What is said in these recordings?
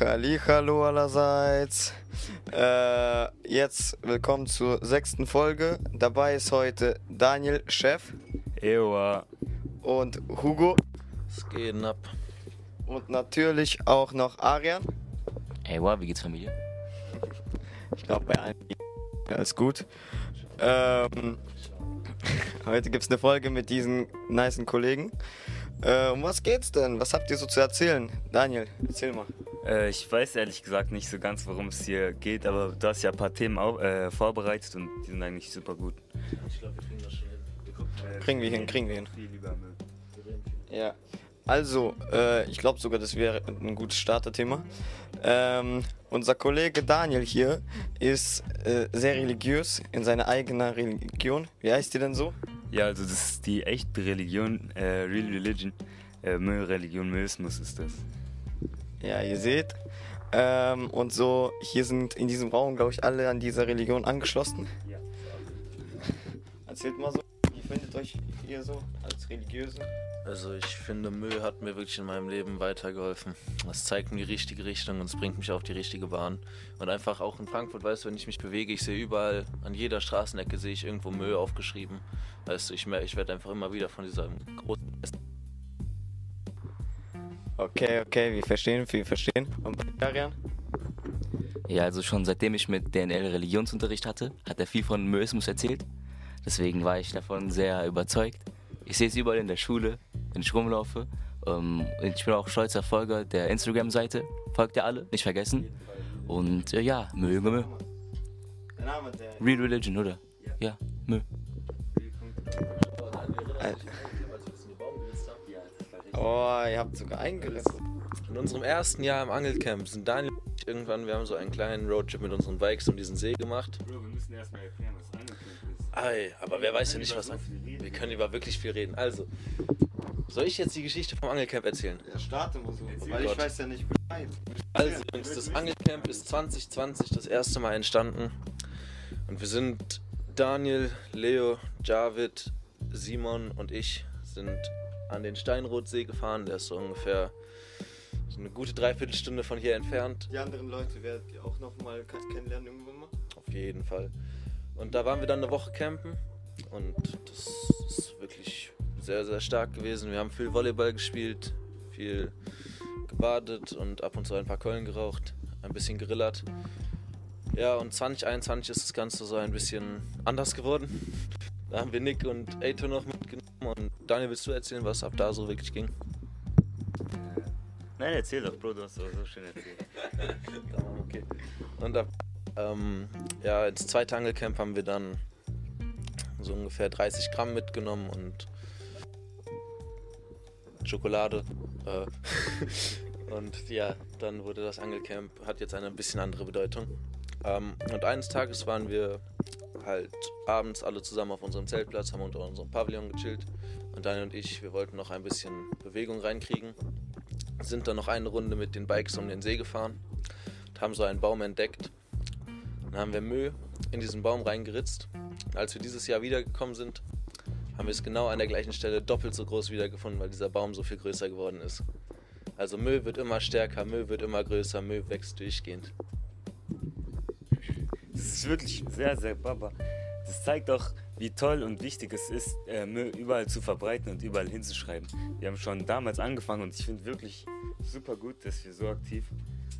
Hallo allerseits. Äh, jetzt willkommen zur sechsten Folge. Dabei ist heute Daniel, Chef, Ewa. und Hugo Es geht ab. und natürlich auch noch Arian. Wow, wie geht's Familie? Ich glaube, bei allen alles gut. Ähm, heute gibt es eine Folge mit diesen nicen Kollegen. Äh, um was geht's denn? Was habt ihr so zu erzählen? Daniel, erzähl mal. Äh, ich weiß ehrlich gesagt nicht so ganz, worum es hier geht, aber du hast ja ein paar Themen au- äh, vorbereitet und die sind eigentlich super gut. Ich glaube, wir kriegen das schon hin. Wir gucken mal. Kriegen wir hin, kriegen wir hin. Ja, also, äh, ich glaube sogar, das wäre ein gutes Starterthema. Ähm, unser Kollege Daniel hier ist äh, sehr religiös in seiner eigenen Religion. Wie heißt die denn so? Ja, also das ist die echte Religion, äh, Real Religion. Äh, Müllreligion, Müllsmus ist das. Ja, ihr seht. Ähm, und so, hier sind in diesem Raum, glaube ich, alle an dieser Religion angeschlossen. Ja. Erzählt mal so, wie findet euch ihr so als Religiöse? Also ich finde, Müll hat mir wirklich in meinem Leben weitergeholfen. Es zeigt mir die richtige Richtung und es bringt mich auf die richtige Bahn. Und einfach auch in Frankfurt, weißt du, wenn ich mich bewege, ich sehe überall, an jeder Straßenecke sehe ich irgendwo Müll aufgeschrieben. Weißt du, ich, ich werde einfach immer wieder von dieser großen... Okay, okay, wir verstehen, wir verstehen. Und bei dir, Arian? Ja, also schon seitdem ich mit DNL Religionsunterricht hatte, hat er viel von Möismus erzählt. Deswegen war ich davon sehr überzeugt. Ich sehe es überall in der Schule, wenn ich rumlaufe. Ähm, ich bin auch stolzer Folger der Instagram-Seite. Folgt ihr alle, nicht vergessen. Und äh, ja. Der Name der. Real Religion, oder? Ja, Müll. Oh, ihr habt sogar eingerissen. In unserem ersten Jahr im Angelcamp sind Daniel und ich irgendwann, wir haben so einen kleinen Roadtrip mit unseren Bikes um diesen See gemacht. Bro, wir müssen erstmal erklären, was Angelcamp ist. Ei, aber wer weiß ja nicht, was... Wir können über wirklich viel reden. Also, soll ich jetzt die Geschichte vom Angelcamp erzählen? Ja, starte mal so, Erzähl weil ich Gott. weiß ja nicht Bescheid. Also Jungs, das Angelcamp ist 2020 das erste Mal entstanden. Und wir sind Daniel, Leo, Javid, Simon und ich sind an den Steinrotsee gefahren. Der ist so ungefähr so eine gute Dreiviertelstunde von hier entfernt. Die anderen Leute werdet ihr auch noch mal kennenlernen irgendwann mal. Auf jeden Fall. Und da waren wir dann eine Woche campen. Und das ist wirklich sehr, sehr stark gewesen. Wir haben viel Volleyball gespielt, viel gebadet und ab und zu ein paar Keulen geraucht, ein bisschen gerillert. Ja, und 2021 ist das Ganze so ein bisschen anders geworden. Da haben wir Nick und Eito noch mitgenommen. Und Daniel, willst du erzählen, was ab da so wirklich ging? Nein, erzähl doch, Bro, du hast so schön erzählt. Okay. Und ab, ähm, ja, ins zweite Angelcamp haben wir dann so ungefähr 30 Gramm mitgenommen und Schokolade. Äh, und ja, dann wurde das Angelcamp, hat jetzt eine bisschen andere Bedeutung. Ähm, und eines Tages waren wir halt abends alle zusammen auf unserem Zeltplatz, haben unter unserem Pavillon gechillt. Und Daniel und ich, wir wollten noch ein bisschen Bewegung reinkriegen. Sind dann noch eine Runde mit den Bikes um den See gefahren und haben so einen Baum entdeckt. Dann haben wir Müll in diesen Baum reingeritzt. Und als wir dieses Jahr wiedergekommen sind, haben wir es genau an der gleichen Stelle doppelt so groß wiedergefunden, weil dieser Baum so viel größer geworden ist. Also Müll wird immer stärker, Müll wird immer größer, Müll wächst durchgehend. Das ist wirklich sehr, sehr baba. Das zeigt auch, wie toll und wichtig es ist, äh, Müll überall zu verbreiten und überall hinzuschreiben. Wir haben schon damals angefangen und ich finde wirklich super gut, dass wir so aktiv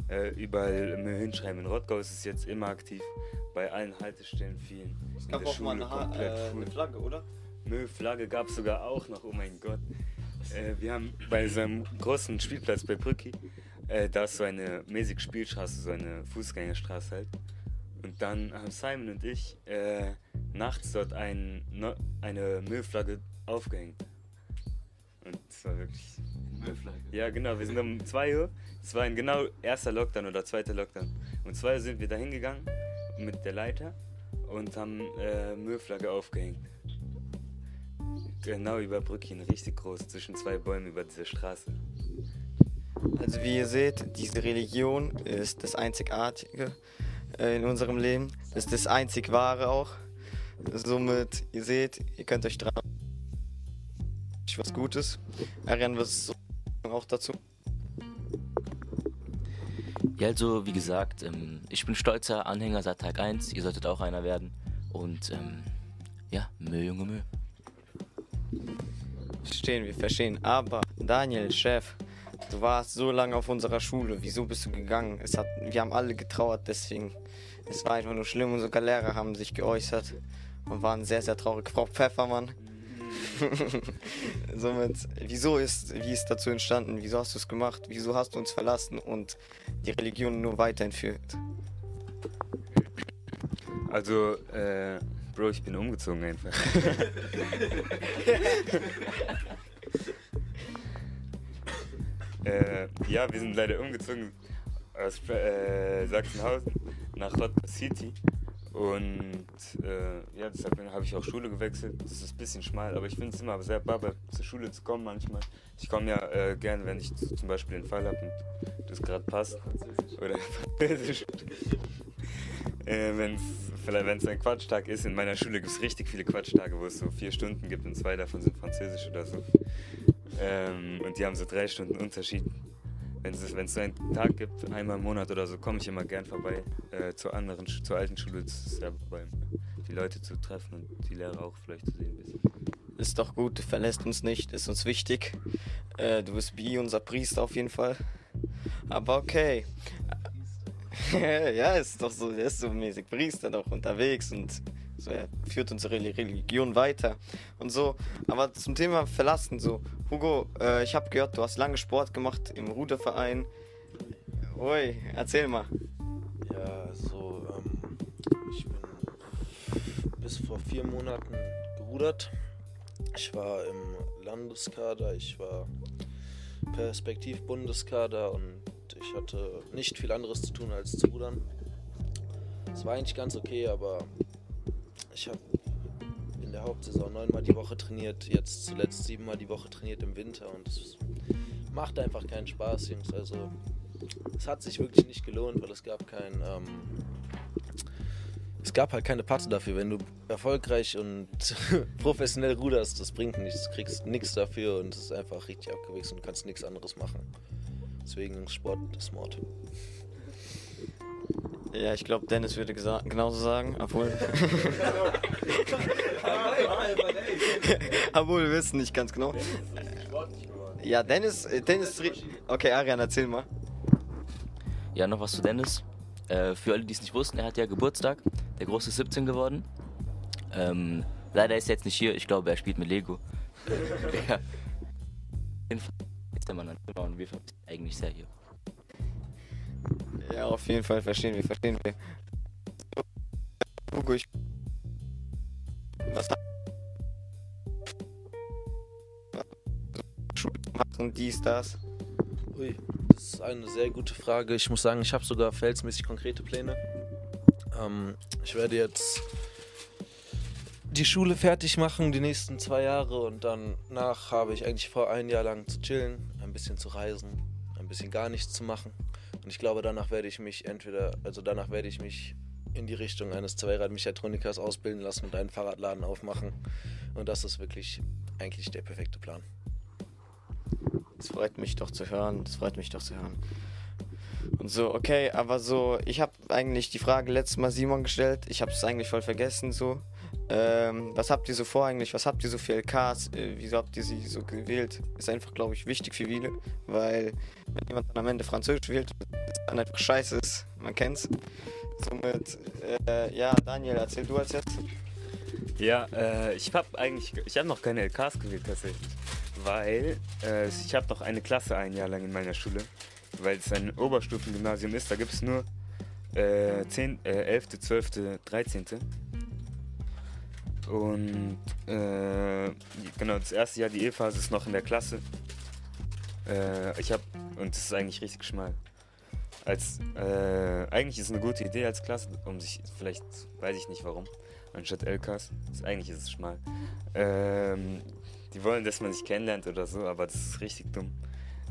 äh, überall Müll hinschreiben. In Rottgau ist es jetzt immer aktiv, bei allen Haltestellen vielen. Es gab auch mal eine, äh, eine Flagge, oder? Müllflagge gab es sogar auch noch, oh mein Gott. Äh, wir haben bei so einem großen Spielplatz bei Brücki, äh, da ist so eine mäßige Spielstraße, so eine Fußgängerstraße halt. Und dann haben Simon und ich äh, nachts dort ein, no, eine Müllflagge aufgehängt. Und es war wirklich. Müllflagge? Ja, genau, wir sind um 2 Uhr. Es war ein genau erster Lockdown oder zweiter Lockdown. Um 2 Uhr sind wir da hingegangen mit der Leiter und haben äh, Müllflagge aufgehängt. Genau über Brückchen, richtig groß, zwischen zwei Bäumen über dieser Straße. Also wie ihr seht, diese Religion ist das Einzigartige in unserem Leben. Das ist das einzig Wahre auch. Somit, ihr seht, ihr könnt euch dran was Gutes. Was ist so auch dazu? Ja, also wie gesagt, ähm, ich bin stolzer Anhänger seit Tag 1. Ihr solltet auch einer werden. Und ähm, ja, Müll, Junge, Müll. Verstehen wir, verstehen. Aber Daniel, Chef, du warst so lange auf unserer Schule. Wieso bist du gegangen? Es hat, wir haben alle getrauert, deswegen. Es war einfach nur schlimm und sogar Lehrer haben sich geäußert und waren sehr, sehr traurig. Frau Pfeffermann. Somit, wieso ist, wie ist dazu entstanden? Wieso hast du es gemacht? Wieso hast du uns verlassen und die Religion nur weiterentführt? Also, äh, Bro, ich bin umgezogen einfach. äh, ja, wir sind leider umgezogen aus äh, Sachsenhausen nach Rotterdam City. Und äh, ja, deshalb habe ich auch Schule gewechselt. Das ist ein bisschen schmal, aber ich finde es immer sehr barbar, zur Schule zu kommen manchmal. Ich komme ja äh, gern, wenn ich zum Beispiel den Fall habe und das gerade passt. Oder Französisch. äh, wenn es vielleicht wenn es ein Quatschtag ist, in meiner Schule gibt es richtig viele Quatschtage, wo es so vier Stunden gibt und zwei davon sind Französisch oder so. Ähm, und die haben so drei Stunden Unterschied. Wenn es, wenn es einen Tag gibt, einmal im Monat oder so, komme ich immer gern vorbei äh, zur anderen, zur alten Schule, das ist ja beim, die Leute zu treffen und die Lehrer auch vielleicht zu sehen bisschen. Ist doch gut, verlässt uns nicht, ist uns wichtig. Äh, du bist wie unser Priester auf jeden Fall. Aber okay. ja, ist doch so, er ist so mäßig Priester doch unterwegs und so, er führt unsere Reli- Religion weiter und so. Aber zum Thema verlassen, so, Hugo, äh, ich habe gehört, du hast lange Sport gemacht im Ruderverein. Ui, erzähl mal. Ja, so, ähm, ich bin bis vor vier Monaten gerudert. Ich war im Landeskader, ich war Perspektiv-Bundeskader und ich hatte nicht viel anderes zu tun als zu rudern. Es war eigentlich ganz okay, aber ich habe in der Hauptsaison neunmal die Woche trainiert, jetzt zuletzt siebenmal die Woche trainiert im Winter und es macht einfach keinen Spaß, Jungs. Also es hat sich wirklich nicht gelohnt, weil es gab kein, ähm, es gab halt keine Patte dafür. Wenn du erfolgreich und professionell ruderst, das bringt nichts, du kriegst nichts dafür und es ist einfach richtig abgewichst und kannst nichts anderes machen. Deswegen Sport ist Mord. Ja, ich glaube, Dennis würde gesa- genauso sagen, obwohl. obwohl wir wissen nicht ganz genau. Ja, Dennis, äh, Dennis. Okay, Arian, erzähl mal. Ja, noch was zu Dennis. Äh, für alle, die es nicht wussten, er hat ja Geburtstag. Der Große ist 17 geworden. Ähm, leider ist er jetzt nicht hier. Ich glaube, er spielt mit Lego. ja. Auf jeden Fall ist der Mann ein Zimmer und wir vermissen eigentlich sehr hier. Ja, auf jeden Fall verstehen wir, verstehen wir. Hugo, ich. Was hat. Schule machen, dies, das. Ui, das ist eine sehr gute Frage. Ich muss sagen, ich habe sogar verhältnismäßig konkrete Pläne. Ähm, ich werde jetzt die Schule fertig machen, die nächsten zwei Jahre und danach habe ich eigentlich vor, ein Jahr lang zu chillen, ein bisschen zu reisen, ein bisschen gar nichts zu machen. Und ich glaube, danach werde ich mich entweder, also danach werde ich mich in die Richtung eines Zweirad-Mechatronikers ausbilden lassen und einen Fahrradladen aufmachen. Und das ist wirklich eigentlich der perfekte Plan. Das freut mich doch zu hören. Das freut mich doch zu hören. Und so, okay, aber so, ich habe eigentlich die Frage letztes Mal Simon gestellt. Ich habe es eigentlich voll vergessen. So, ähm, was habt ihr so vor eigentlich? Was habt ihr so für LKs? Äh, wieso habt ihr sie so gewählt? Ist einfach, glaube ich, wichtig für viele, weil wenn jemand dann am Ende Französisch wählt, dann einfach scheiße ist. Man kennt's. Somit, äh, ja, Daniel, erzähl du als jetzt. Ja, äh, ich habe eigentlich, ich habe noch keine LKs gewählt tatsächlich, weil äh, ich habe noch eine Klasse ein Jahr lang in meiner Schule, weil es ein Oberstufengymnasium ist. Da gibt es nur äh, 10, äh, 11., 12., 13. Und äh, genau, das erste Jahr, die E-Phase ist noch in der Klasse. Äh, ich habe, und das ist eigentlich richtig schmal. Als, äh, eigentlich ist es eine gute Idee als Klasse, um sich, vielleicht weiß ich nicht warum, anstatt LKs. Ist, eigentlich ist es schmal. Ähm, die wollen, dass man sich kennenlernt oder so, aber das ist richtig dumm.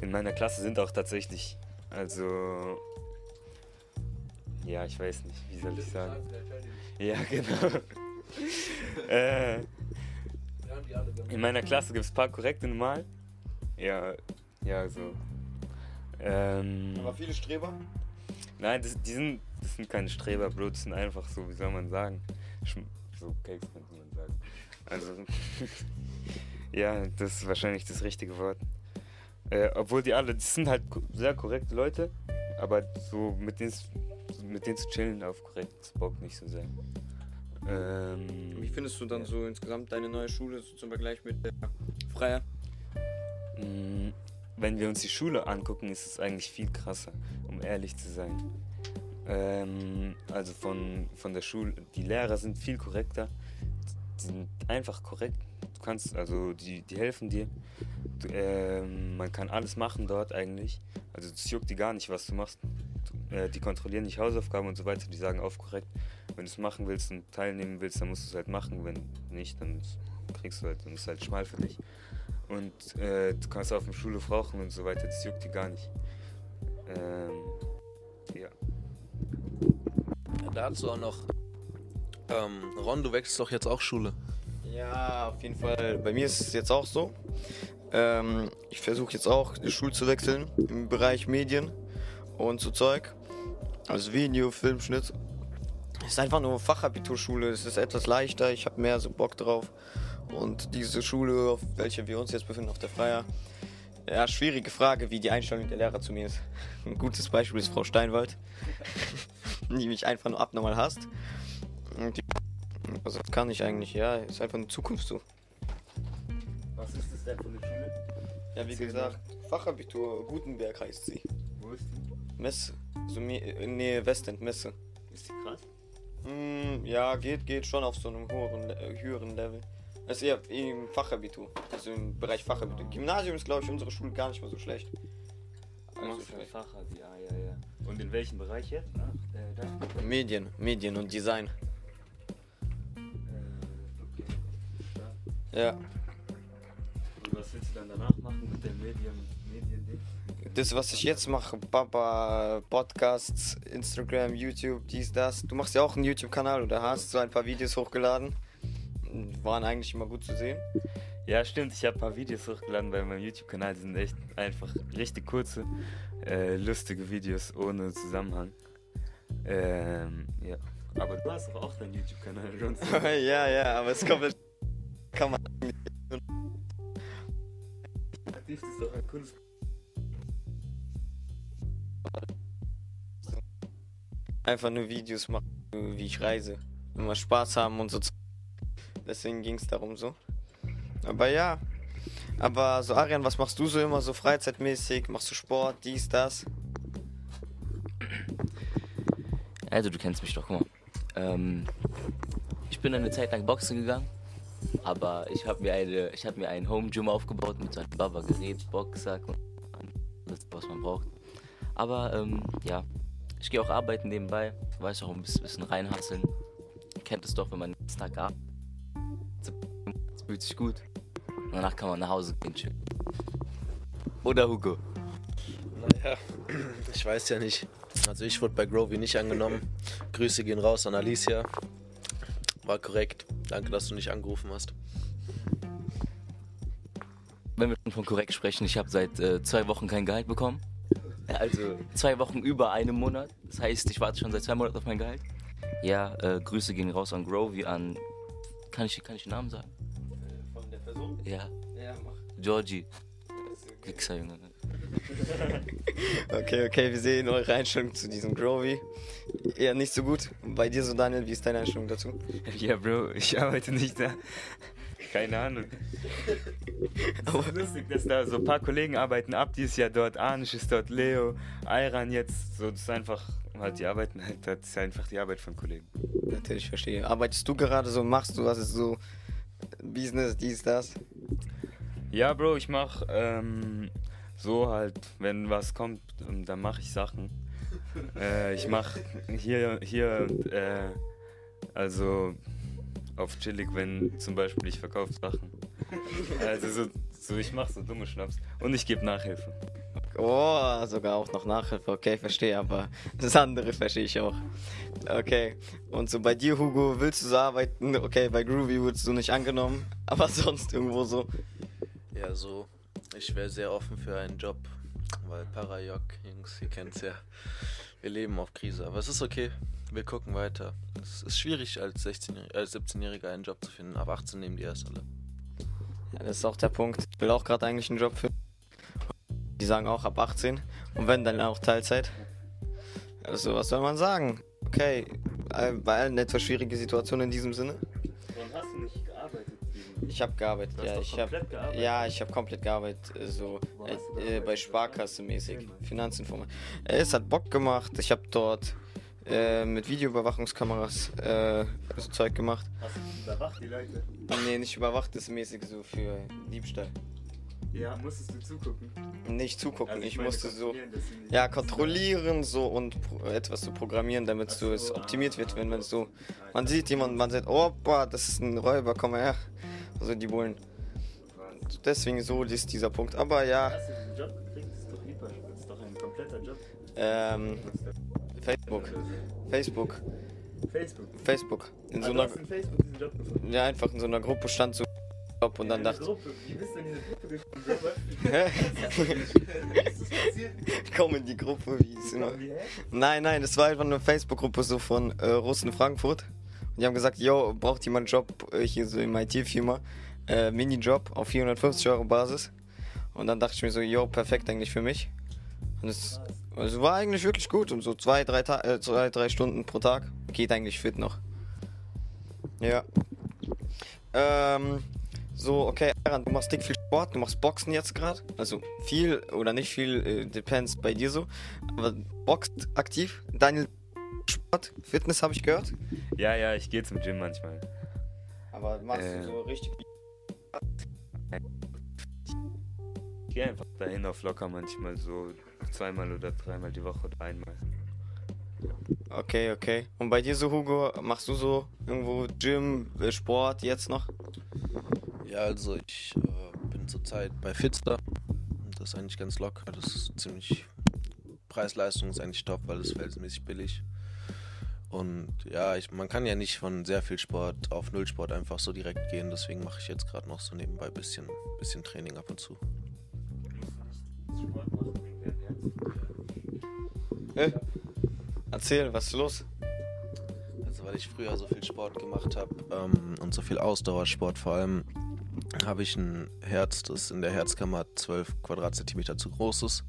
In meiner Klasse sind auch tatsächlich, also, ja, ich weiß nicht, wie soll ich sagen. Ja, genau. Äh, in meiner Klasse gibt es ein paar korrekte normal. Ja, ja, so. Ähm, viele Streber? Nein, das, die sind, das sind keine Streber, Bro. Das sind einfach so, wie soll man sagen? So Cakes könnte man sagen. Also, ja, das ist wahrscheinlich das richtige Wort. Äh, obwohl die alle, die sind halt sehr korrekte Leute, aber so mit denen, mit denen zu chillen auf korrektes Bock nicht so sehr. Ähm, Wie findest du dann so insgesamt deine neue Schule so zum Vergleich mit der Freier? Mm, Wenn wir uns die Schule angucken, ist es eigentlich viel krasser, um ehrlich zu sein. Ähm, also von, von der Schule, die Lehrer sind viel korrekter, die sind einfach korrekt. Du kannst, also die, die helfen dir. Du, ähm, man kann alles machen dort eigentlich. Also es juckt die gar nicht, was du machst. Du, äh, die kontrollieren nicht Hausaufgaben und so weiter, die sagen auf korrekt. Wenn du es machen willst und teilnehmen willst, dann musst du es halt machen. Wenn nicht, dann kriegst du halt, dann ist es halt schmal für dich. Und äh, du kannst auf dem Schulhof rauchen und so weiter, das juckt die gar nicht. Ähm, ja. Ja, dazu auch noch. Ähm, Ron, du wechselst doch jetzt auch Schule. Ja, auf jeden Fall. Bei mir ist es jetzt auch so. Ähm, ich versuche jetzt auch die Schule zu wechseln im Bereich Medien und so Zeug. Also Video, Filmschnitt. Es ist einfach nur Fachabiturschule. Es ist etwas leichter. Ich habe mehr so Bock drauf. Und diese Schule, auf welcher wir uns jetzt befinden, auf der Freier, ja, schwierige Frage, wie die Einstellung der Lehrer zu mir ist. Ein gutes Beispiel ist Frau Steinwald, die mich einfach nur abnormal hasst. Und die das kann ich eigentlich, ja. Ist einfach eine Zukunft so. Was ist das denn für eine Schule? Ja, wie gesagt, Fachabitur Gutenberg heißt sie. Wo ist die? Messe. So in Nähe Westend, Messe. Ist die krass? Hm, ja, geht, geht schon auf so einem höheren, äh, höheren Level. Das ist eher im Fachabitur. Also im Bereich Fachabitur. Gymnasium ist, glaube ich, unsere Schule gar nicht mal so schlecht. Also. Facher, ja, ja, ja. Und in welchem Bereich jetzt? Ach, äh. Medien, Medien und Design. Äh, okay. Ja. Und was willst du dann danach machen mit dem Medien? Das, was ich jetzt mache, Papa, Podcasts, Instagram, YouTube, dies, das. Du machst ja auch einen YouTube-Kanal oder hast so ein paar Videos hochgeladen. Waren eigentlich immer gut zu sehen. Ja, stimmt. Ich habe ein paar Videos hochgeladen bei meinem YouTube-Kanal. Die sind echt einfach richtig kurze, äh, lustige Videos ohne Zusammenhang. Ähm, ja. Aber du hast doch auch deinen YouTube-Kanal, ja, ja, aber es kommt. Kann man. Das ist doch ein cooles Einfach nur Videos machen, wie ich reise. Immer Spaß haben und so. Deswegen ging es darum so. Aber ja. Aber so, Arian, was machst du so immer so freizeitmäßig? Machst du Sport, dies, das? Also, du kennst mich doch, guck mal. Ähm, ich bin eine Zeit lang Boxen gegangen, aber ich habe mir, eine, ich hab mir ein Home Gym aufgebaut mit so einem Baba-Gerät, Boxsack und alles, was man braucht. Aber ähm, ja, ich gehe auch arbeiten nebenbei, weiß auch ein bisschen, reinhasseln. Kennt es doch, wenn man den Tag arbeitet. Es fühlt sich gut. Und danach kann man nach Hause gehen, chillen. Oder Hugo? Naja, ich weiß ja nicht. Also ich wurde bei Grovy nicht angenommen. Grüße gehen raus an Alicia. War korrekt. Danke, dass du nicht angerufen hast. wenn wir schon von korrekt sprechen, ich habe seit äh, zwei Wochen kein Gehalt bekommen. Also zwei Wochen über einem Monat. Das heißt, ich warte schon seit zwei Monaten auf mein Gehalt. Ja, äh, Grüße gehen raus an Grovy, an. Kann ich, kann ich den Namen sagen? Von der Person? Ja, Ja, mach. Georgie. Wichser, Junge. Okay, okay, wir sehen eure Einstellung zu diesem Grovy. Eher nicht so gut. Bei dir so, Daniel, wie ist deine Einstellung dazu? Ja, Bro, ich arbeite nicht da. Keine Ahnung. Aber lustig, dass da so ein paar Kollegen arbeiten. Abdi ist ja dort, Anisch ist dort, Leo, Ayran jetzt. So, das ist einfach, halt, die arbeiten halt, das ist einfach die Arbeit von Kollegen. Natürlich, verstehe. Arbeitest du gerade so, machst du was ist so Business, dies, das? Ja, Bro, ich mach ähm, so halt, wenn was kommt, ähm, dann mache ich Sachen. Äh, ich mach hier, hier, äh, also auf chillig, wenn zum Beispiel ich verkaufe Sachen. Also so, so ich mach so dumme Schnaps und ich gebe Nachhilfe. Oh, sogar auch noch Nachhilfe. Okay, verstehe, aber das andere verstehe ich auch. Okay. Und so bei dir, Hugo, willst du so arbeiten? Okay, bei Groovy wurdest du nicht angenommen, aber sonst irgendwo so. Ja, so. Ich wäre sehr offen für einen Job, weil Parajok, Jungs, ihr kennt's ja. Wir leben auf Krise, aber es ist okay. Wir gucken weiter. Es ist schwierig, als, 16 als 17-Jähriger einen Job zu finden. Ab 18 nehmen die erst alle. Ja, das ist auch der Punkt. Ich will auch gerade eigentlich einen Job finden. Die sagen auch ab 18. Und wenn, dann auch Teilzeit. Also, was soll man sagen? Okay, all- bei allen etwas schwierige Situationen in diesem Sinne. Warum hast du nicht gearbeitet? Ich habe gearbeitet, ja. Ich hab, komplett gearbeitet. ja, ich habe komplett gearbeitet, äh, so äh, äh, bei Sparkasse mäßig, Erzähl mal. Finanzinformat. Äh, es hat Bock gemacht. Ich habe dort äh, mit Videoüberwachungskameras äh, so Zeug gemacht. Hast du überwacht die Leute? Nee, nicht überwacht, das ist mäßig so für Diebstahl. Ja, musstest du zugucken? Nicht zugucken, Also ich, meine, musste so. Ja, kontrollieren so und etwas zu programmieren, damit Ach so es so, optimiert ah, wird, wenn man so. Ah, Man sieht jemanden, man sagt, opa, das ist ein Räuber, komm mal her. Also die Bullen. Deswegen so ist dieser Punkt. Aber ja, Hast du den Job gekriegt? Das ist doch hyper. Das ist doch ein kompletter Job. ähm, Facebook. Facebook. Facebook. Facebook. In Ah, so einer, in Facebook diesen Job gefunden. ja, einfach in so einer Gruppe stand so Job und dann dachte. Wie bist du in diese Gruppe gekommen? Ist das komm in die Gruppe, wie es immer. Nein, nein, das war einfach eine Facebook-Gruppe so von äh, Russen Frankfurt. Und die haben gesagt, yo, braucht jemand einen Job äh, hier so im IT-Firma? Äh, Minijob auf 450 Euro Basis. Und dann dachte ich mir so, yo, perfekt eigentlich für mich. Und es also war eigentlich wirklich gut. Und so zwei, drei, Ta äh, zwei, drei Stunden pro Tag geht eigentlich fit noch. Ja. Ähm, so, okay, Aaron, du machst dick viel Sport, du machst Boxen jetzt gerade. Also viel oder nicht viel, äh, depends bei dir so. Aber boxt aktiv. Daniel Sport, Fitness habe ich gehört. Ja, ja, ich gehe zum Gym manchmal. Aber machst Äh. du so richtig. Ich gehe einfach dahin auf locker manchmal so zweimal oder dreimal die Woche oder einmal. Okay, okay. Und bei dir so, Hugo, machst du so irgendwo Gym, äh, Sport jetzt noch? Ja, also ich äh, bin zurzeit bei Fitster. Das ist eigentlich ganz locker. Das ist ziemlich. Preis-Leistung ist eigentlich top, weil es verhältnismäßig billig. Und ja, ich, man kann ja nicht von sehr viel Sport auf Nullsport einfach so direkt gehen. Deswegen mache ich jetzt gerade noch so nebenbei ein bisschen, bisschen Training ab und zu. Sport Äh? Erzähl, was ist los? Also weil ich früher so viel Sport gemacht habe ähm, und so viel Ausdauersport vor allem, habe ich ein Herz, das in der Herzkammer 12 Quadratzentimeter zu groß ist.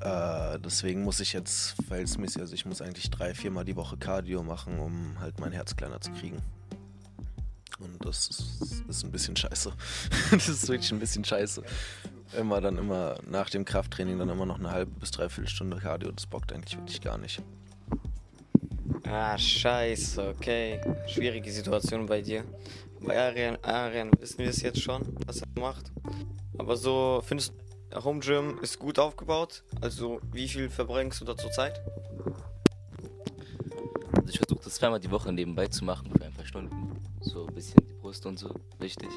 Äh, deswegen muss ich jetzt verhältnismäßig, also ich muss eigentlich drei, viermal die Woche Cardio machen, um halt mein Herz kleiner zu kriegen. Und das ist, ist ein bisschen scheiße. das ist wirklich ein bisschen scheiße. Immer dann immer nach dem Krafttraining dann immer noch eine halbe bis dreiviertel Stunde Cardio, das bockt eigentlich wirklich gar nicht. Ah, scheiße, okay. Schwierige Situation bei dir. Bei Arian, Arian wissen wir es jetzt schon, was er macht. Aber so, findest du, Home Gym ist gut aufgebaut? Also, wie viel verbringst du da zur Zeit? Also ich versuche das zweimal die Woche nebenbei zu machen für ein paar Stunden. So ein bisschen die Brust und so, richtig.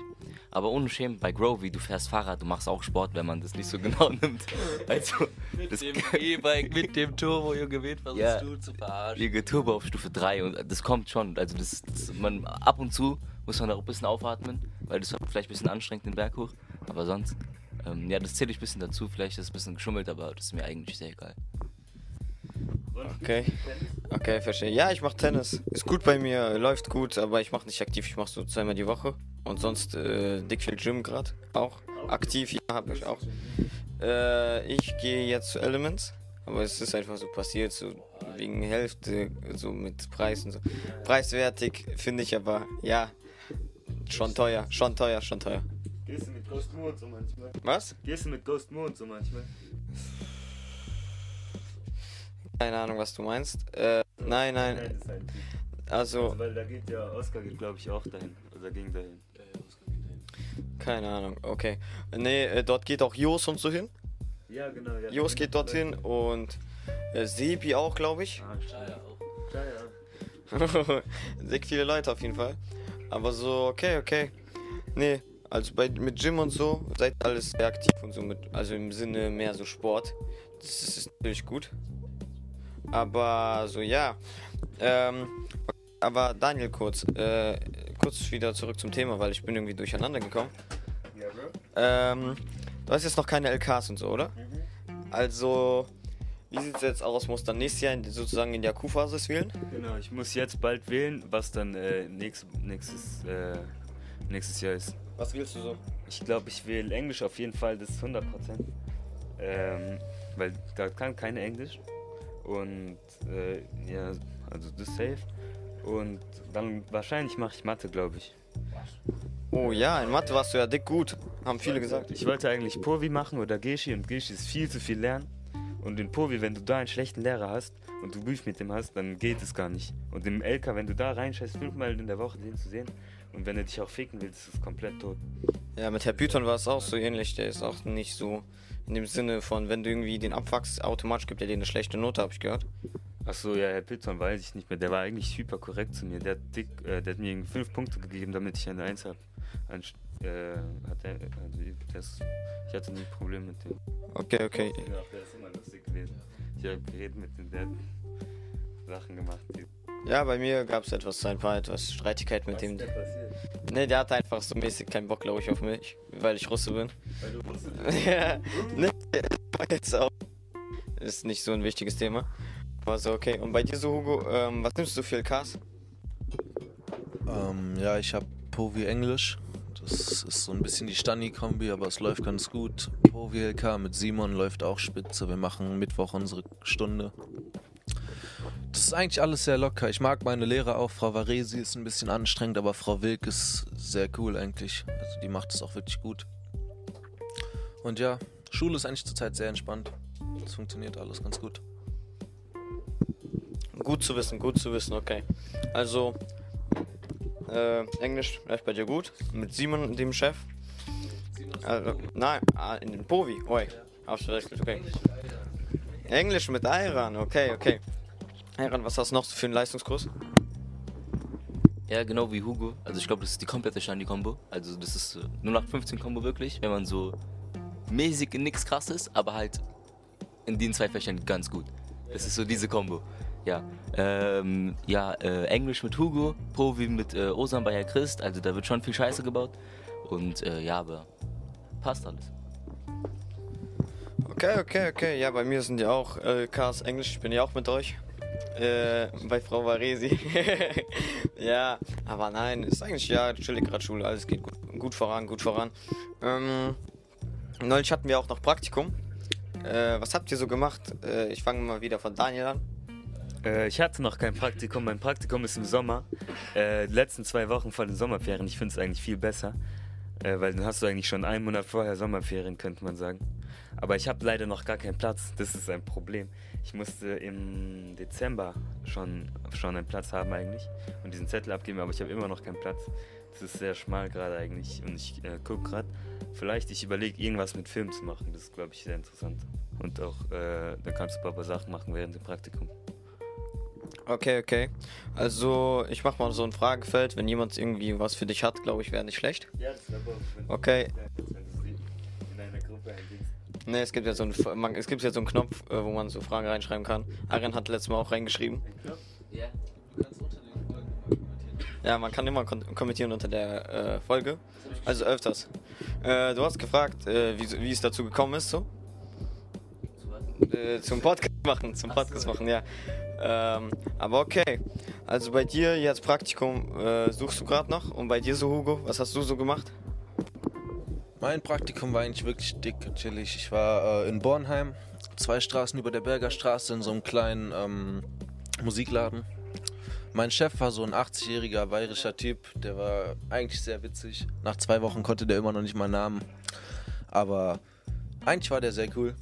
Aber ohne Schämen, bei Grovey, du fährst Fahrrad, du machst auch Sport, wenn man das nicht so genau nimmt. Also, das E-Bike, mit dem Turbo, Junge, wen versuchst Ja. du zu verarschen? Liege Turbo auf Stufe 3 und das kommt schon. Also das, das man ab und zu muss man da auch ein bisschen aufatmen, weil das vielleicht ein bisschen anstrengend den Berg hoch. Aber sonst, ähm, ja, das zähle ich ein bisschen dazu. Vielleicht ist es ein bisschen geschummelt, aber das ist mir eigentlich sehr egal. Okay. Okay, verstehe. Ja, ich mache Tennis. Ist gut bei mir, läuft gut, aber ich mache nicht aktiv. Ich mache so zweimal die Woche. Und sonst äh, dick viel Gym gerade. Auch. Aktiv, ja, habe ich auch. Äh, ich gehe jetzt zu Elements. Aber es ist einfach so passiert, so wegen Hälfte, so mit Preisen. So. Preiswertig finde ich aber, ja, schon teuer, schon teuer, schon teuer. Gehst du mit Ghost Moore und so manchmal? Was? Gehst du mit Ghost Moore und so manchmal? Keine Ahnung, was du meinst. Äh, nein, nein, ist halt also, Also, weil da geht ja, Oscar geht glaube ich auch dahin. Oder ging dahin. keine Ahnung, okay. Nee, äh, dort geht auch Jos und so hin. Ja, genau. Ja. Jos geht dorthin und äh, Sebi auch, glaube ich. Ah, ja, ja. Sehr viele Leute auf jeden Fall. Aber so, okay, okay. Nee, also bei, mit Gym und so seid ihr alles sehr aktiv und so mit, also im Sinne mehr so Sport. Das ist, ist natürlich gut. Aber so, ja. Ähm, aber Daniel, kurz, äh, kurz wieder zurück zum Thema, weil ich bin irgendwie durcheinander gekommen. Ja, Bro. Ähm, du hast jetzt noch keine LKs und so, oder? Also, wie sieht es jetzt aus? Muss dann nächstes Jahr in, sozusagen in der Q-Phase wählen? Genau, ich muss jetzt bald wählen, was dann äh, nächst, nächstes, äh, nächstes Jahr ist. Was willst du so? Ich glaube, ich wähle Englisch auf jeden Fall, das ist 100%. Ähm, weil da kann keine Englisch. Und äh, ja, also das ist safe. Und dann wahrscheinlich mache ich Mathe, glaube ich. Oh ja, in Mathe warst du ja dick gut. Haben viele gesagt. Ich wollte eigentlich Povi machen oder Geschi und Geschi ist viel zu viel lernen. Und in Povi, wenn du da einen schlechten Lehrer hast und du Beef mit dem hast, dann geht es gar nicht. Und im LK, wenn du da reinscheißt, fünfmal in der Woche den zu sehen und wenn er dich auch ficken will, ist es komplett tot. Ja, mit Herr Python war es auch so ähnlich. Der ist auch nicht so in dem Sinne von, wenn du irgendwie den abwachst, automatisch gibt er dir eine schlechte Note, habe ich gehört. Achso, ja, Herr Python weiß ich nicht mehr. Der war eigentlich super korrekt zu mir. Der hat, dick, äh, der hat mir irgendwie fünf Punkte gegeben, damit ich eine Eins habe. Äh, hat er, also das, ich hatte nie Probleme mit dem. Okay, okay. Ja, der ist immer lustig gewesen. Ich habe geredet mit dem, der hat Sachen gemacht. Die Ja, bei mir gab es etwas, ein paar etwas Streitigkeit mit dem. passiert? Ne, der hatte einfach so mäßig keinen Bock, glaube ich, auf mich, weil ich Russe bin. Weil du wusstest, ja, ne, jetzt auch. Ist nicht so ein wichtiges Thema. Aber so, okay. Und bei dir so, Hugo, ähm, was nimmst du für LKs? Ähm, ja, ich habe Povi Englisch. Das ist so ein bisschen die Stani-Kombi, aber es läuft ganz gut. Povi LK mit Simon läuft auch spitze. Wir machen Mittwoch unsere Stunde. Das ist eigentlich alles sehr locker. Ich mag meine Lehrer auch. Frau Varesi ist ein bisschen anstrengend, aber Frau Wilk ist sehr cool eigentlich. Also die macht es auch wirklich gut. Und ja, Schule ist eigentlich zurzeit sehr entspannt. Es funktioniert alles ganz gut. Gut zu wissen, gut zu wissen, okay. Also, äh, Englisch läuft bei dir gut. Mit Simon, dem Chef. Also, nein, ah, in den Povi. Oi, hab's verwechselt, okay. Englisch mit Ayran, okay, okay. Ayran, was hast du noch für einen Leistungskurs? Ja, genau wie Hugo. Also ich glaube, das ist die komplette Standi-Kombo. Also das ist äh, 0815-Kombo wirklich, wenn man so mäßig in nichts krass ist, aber halt in den zwei Fächern ganz gut. Das ist so diese Kombo. Ja, ähm, ja äh, Englisch mit Hugo, Povi mit äh, Osan bei Herr Christ. Also da wird schon viel Scheiße gebaut. Und äh, ja, aber passt alles. Okay, okay, okay. Ja, bei mir sind ja auch LKs Englisch. Ich bin ja auch mit euch. Äh, bei Frau Varesi. ja, aber nein, ist eigentlich ja chillig gerade Schule. Alles geht gut, gut voran, gut voran. Ähm, neulich hatten wir auch noch Praktikum. Äh, was habt ihr so gemacht? Äh, ich fange mal wieder von Daniel an. Äh, ich hatte noch kein Praktikum. Mein Praktikum ist im Sommer. Äh, die letzten zwei Wochen vor den Sommerferien. Ich finde es eigentlich viel besser. Äh, weil dann hast du eigentlich schon einen Monat vorher Sommerferien, könnte man sagen. Aber ich habe leider noch gar keinen Platz. Das ist ein Problem. Ich musste im Dezember schon, schon einen Platz haben eigentlich und diesen Zettel abgeben, aber ich habe immer noch keinen Platz. Das ist sehr schmal gerade eigentlich und ich äh, gucke gerade. Vielleicht ich überlege irgendwas mit Film zu machen. Das ist glaube ich sehr interessant. Und auch äh, da kannst du ein paar Sachen machen während dem Praktikum. Okay, okay. Also, ich mach mal so ein Fragefeld. Wenn jemand irgendwie was für dich hat, glaube ich, wäre nicht schlecht. Ja, das ist aber Okay. in Ne, es gibt ja so einen, man, es gibt ja so einen Knopf, äh, wo man so Fragen reinschreiben kann. Arian hat letztes Mal auch reingeschrieben. Ja. Du kannst unter den Folgen kommentieren. Ja, man kann immer kommentieren unter der äh, Folge. Also öfters. Äh, du hast gefragt, äh, wie, wie es dazu gekommen ist, so? Äh, zum Podcast machen, zum Podcast machen, ja. Ähm, aber okay. Also bei dir jetzt Praktikum suchst du gerade noch und bei dir so Hugo, was hast du so gemacht? Mein Praktikum war eigentlich wirklich dick und. Ich war äh, in Bornheim, zwei Straßen über der Berger Straße in so einem kleinen ähm, Musikladen. Mein Chef war so ein 80-jähriger bayerischer Typ, der war eigentlich sehr witzig. Nach zwei Wochen konnte der immer noch nicht meinen Namen. Aber eigentlich war der sehr cool.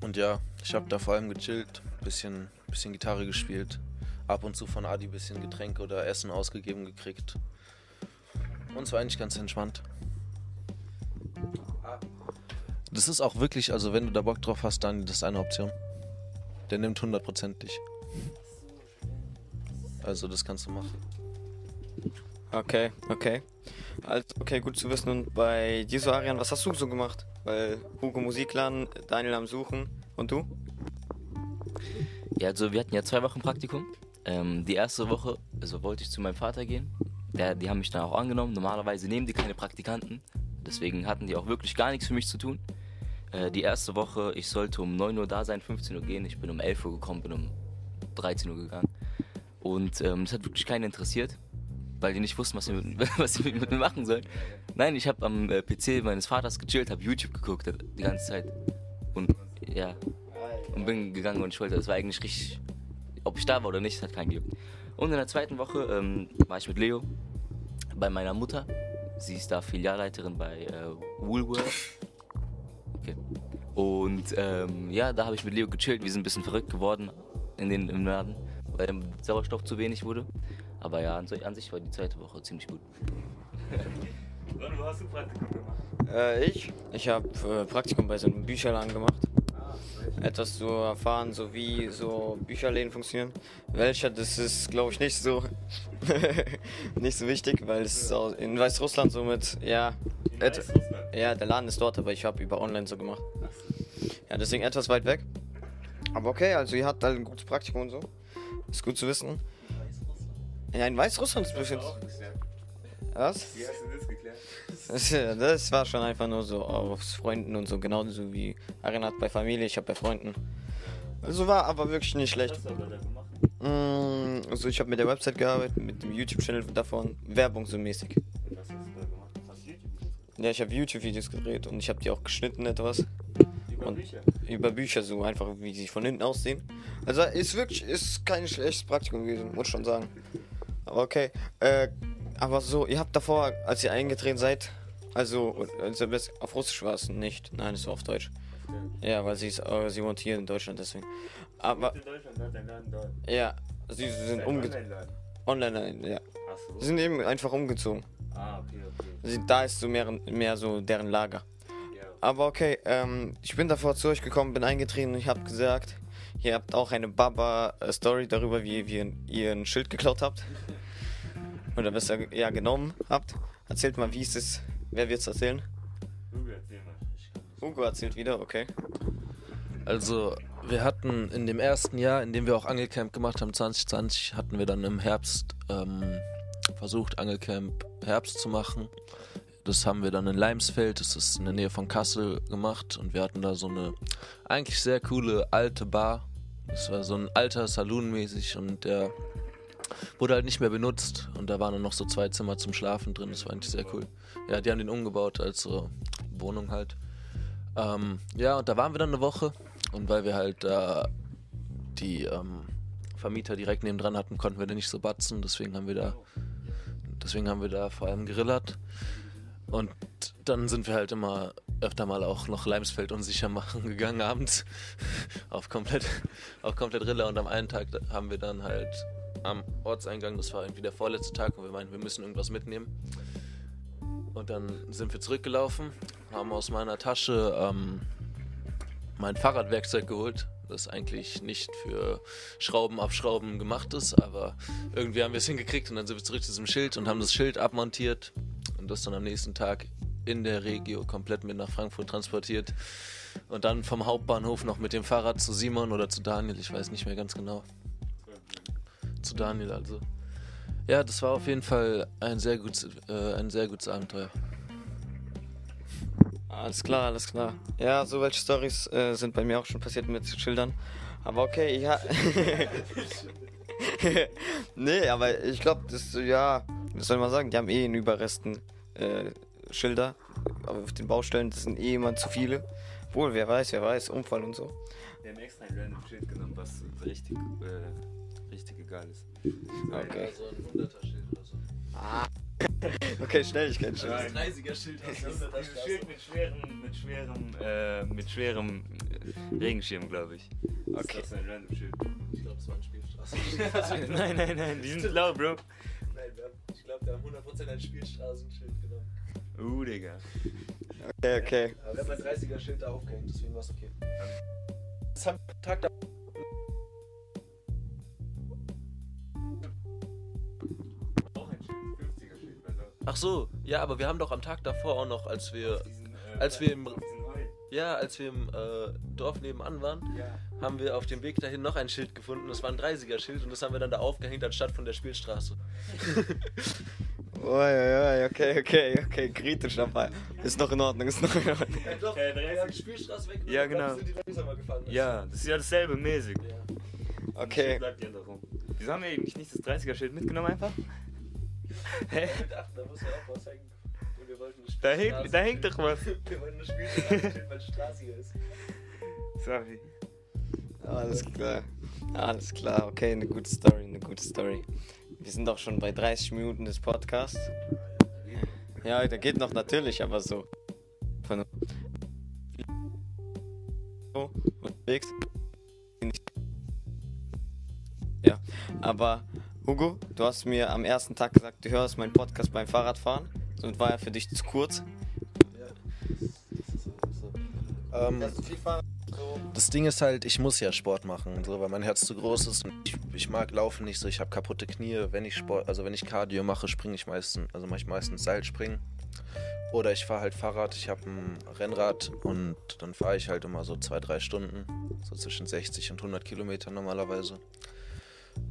Und ja, ich habe da vor allem gechillt, bisschen, bisschen Gitarre gespielt, ab und zu von Adi bisschen Getränke oder Essen ausgegeben gekriegt. Und es war eigentlich ganz entspannt. Das ist auch wirklich, also wenn du da Bock drauf hast, dann das ist eine Option. Der nimmt hundertprozentig. Also das kannst du machen. Okay, okay. Also, okay, gut zu wissen. Und bei dir so, Arian, was hast du so gemacht? Weil Hugo Musikladen, Daniel am Suchen und du? Ja, also wir hatten ja zwei Wochen Praktikum. Ähm, die erste Woche, also wollte ich zu meinem Vater gehen. Der, die haben mich dann auch angenommen. Normalerweise nehmen die keine Praktikanten. Deswegen hatten die auch wirklich gar nichts für mich zu tun. Äh, die erste Woche, ich sollte um 9 Uhr da sein, 15 Uhr gehen. Ich bin um 11 Uhr gekommen, bin um 13 Uhr gegangen. Und ähm, das hat wirklich keinen interessiert, weil die nicht wussten, was sie mit, was sie mit, mir machen sollen. Nein, ich habe am äh, PC meines Vaters gechillt, habe YouTube geguckt äh, die ganze Zeit. Und ja, und bin gegangen und wollte, das war eigentlich richtig, ob ich da war oder nicht, das hat keinen gejuckt. Und in der zweiten Woche ähm, war ich mit Leo bei meiner Mutter. Sie ist da Filialleiterin bei äh, Woolworth. Okay. Und ähm, ja, da habe ich mit Leo gechillt. Wir sind ein bisschen verrückt geworden in den, im Laden, weil dem Sauerstoff zu wenig wurde. Aber ja, an, an sich war die zweite Woche ziemlich gut. Wo hast du Praktikum gemacht? Äh, ich? Ich habe äh, Praktikum bei so einem Bücherladen gemacht. Etwas zu erfahren, so wie so Bücherläden funktionieren. Welcher, das ist, glaube ich, nicht so nicht so wichtig, weil es ist auch in Weißrussland so mit, ja, In Weißrussland? ja, der Laden ist dort, aber ich habe über online so gemacht. Ja, deswegen etwas weit weg. Aber okay, also ihr habt halt ein gutes Praktikum und so. Ist gut zu wissen. Ja, in Weißrussland ist bisschen. Was? Wie hast du das geklärt? Das, ja, das war schon einfach nur so aus Freunden und so, genauso wie erinnert bei Familie, ich habe bei Freunden. Also war aber wirklich nicht schlecht. Was hast du aber da gemacht? Mm, Also ich habe mit der Website gearbeitet, mit dem YouTube-Channel davon, Werbung so mäßig. Was hast du da gemacht? Hast du YouTube gemacht? Ja, ich habe YouTube-Videos gedreht und ich habe die auch geschnitten etwas. Über Und- Bücher? Über Bücher so, einfach wie sie von hinten aussehen. Also ist wirklich, ist kein schlechtes Praktikum gewesen, muss schon sagen. Aber okay. Äh, aber so, ihr habt davor, als ihr eingetreten seid, also, also auf Russisch war es nicht. Nein, es war auf Deutsch. Ja, weil sie ist, äh, sie wohnt hier in Deutschland, deswegen. Aber ja, sie sind umgezogen. Online-Laden. Online, ja. So. Sie sind eben einfach umgezogen. Ah, okay, okay. Sie, da ist so mehr, mehr so deren Lager. Ja. Aber okay, ähm, ich bin davor zu euch gekommen, bin eingetreten und ich habe gesagt, ihr habt auch eine Baba-Story darüber, wie ihr ihr ein Schild geklaut habt. Oder besser, ja, genommen habt. Erzählt mal, wie ist es? Wer wird's erzählen? Hugo, erzähl mal. Hugo erzählt wieder, okay. Also, wir hatten in dem ersten Jahr, in dem wir auch Angelcamp gemacht haben, 2020, hatten wir dann im Herbst ähm, versucht, Angelcamp Herbst zu machen. Das haben wir dann in Leimsfeld, das ist in der Nähe von Kassel, gemacht. Und wir hatten da so eine eigentlich sehr coole alte Bar. Das war so ein alter Saloon mäßig und der wurde halt nicht mehr benutzt. Und da waren dann noch so zwei Zimmer zum Schlafen drin. Das war eigentlich sehr cool. Ja, die haben den umgebaut als so Wohnung halt. Ähm, ja, und da waren wir dann eine Woche. Und weil wir halt da die ähm, Vermieter direkt nebendran hatten, konnten wir da nicht so batzen. Deswegen haben wir da, deswegen haben wir da vor allem gerillert. Und dann sind wir halt immer öfter mal auch noch Leimsfeld unsicher machen gegangen abends. auf komplett, auf komplett Rille. Und am einen Tag haben wir dann halt am Ortseingang, das war irgendwie der vorletzte Tag, und wir meinten, wir müssen irgendwas mitnehmen. Und dann sind wir zurückgelaufen, haben aus meiner Tasche ähm, mein Fahrradwerkzeug geholt, das eigentlich nicht für Schrauben abschrauben gemacht ist, aber irgendwie haben wir es hingekriegt und dann sind wir zurück zu diesem Schild und haben das Schild abmontiert und das dann am nächsten Tag in der Regio komplett mit nach Frankfurt transportiert und dann vom Hauptbahnhof noch mit dem Fahrrad zu Simon oder zu Daniel, ich weiß nicht mehr ganz genau. Zu Daniel also. Ja, das war auf jeden Fall ein sehr gutes, äh, ein sehr gutes Abenteuer. Alles klar, alles klar. Ja, so welche Stories äh, sind bei mir auch schon passiert mit Schildern. Aber okay, ja. nee, aber ich glaube, das, ja, was soll man sagen, die haben eh in Überresten äh, Schilder auf den Baustellen, das sind eh immer zu viele. Wohl, wer weiß, wer weiß, Unfall und so. Wir haben extra ein random Schild genommen, was richtig, äh, richtig egal ist. Okay. so ein 100er Schild oder so. Okay, Schnelligkeitsschild. Nein. 30er Schild aus der Dieses Schild mit schwerem, mit schwerem, äh, mit schwerem äh, Regenschirm, glaube ich. Okay. Das ist ein random Schild. Ich glaube, es war ein Spielstraßen. nein, nein, nein, die sind blau, Bro. Nein, wir haben, ich glaube, wir haben 100% ein Spielstraßenschild genommen. Uh, Digga. Okay, okay. Aber wir haben ein 30er Schild da aufgehängt, deswegen war es okay. Das haben wir Tag da. Auch ein Schild, 50er Schild, weil dort Ach so, ja, aber wir haben doch am Tag davor auch noch, als wir, diesen, äh, als wir im- ja, als wir im äh, Dorf nebenan waren, Ja. haben wir auf dem Weg dahin noch ein Schild gefunden. Das war ein 30er Schild und das haben wir dann da aufgehängt anstatt von der Spielstraße. Oi, oi, okay, okay, okay, kritisch dabei. Ist noch in Ordnung, ist noch in Ordnung. Spielstraße weg. Ja, genau. Sind die langsamer gefahren. Ja, das ist ja dasselbe mäßig. Okay. Bleibt ja darum. Wieso haben wir eigentlich nicht das 30er-Schild mitgenommen einfach? Hä? Da muss ja auch was hängen. Und wir wollten eine Da Spielstraße- hängt, da hängt doch was. Wir wollten eine Spielstraße, weil straßiger ist. Sorry. Alles klar. Alles klar, okay, eine gute Story, eine gute Story. Wir sind auch schon bei 30 Minuten des Podcasts. Ja, der geht noch natürlich, aber so. Von unterwegs. Ja, aber Hugo, du hast mir am ersten Tag gesagt, du hörst meinen Podcast beim Fahrradfahren. Und war ja für dich zu kurz. Ähm, das Ding ist halt, ich muss ja Sport machen, so, weil mein Herz zu groß ist. Ich, ich mag Laufen nicht so, ich habe kaputte Knie. Wenn ich Sport, also wenn ich Cardio mache, springe ich meistens, also mache ich meistens Seilspringen. Oder ich fahre halt Fahrrad, ich habe ein Rennrad und dann fahre ich halt immer so zwei, drei Stunden, so zwischen 60 und 100 Kilometern normalerweise.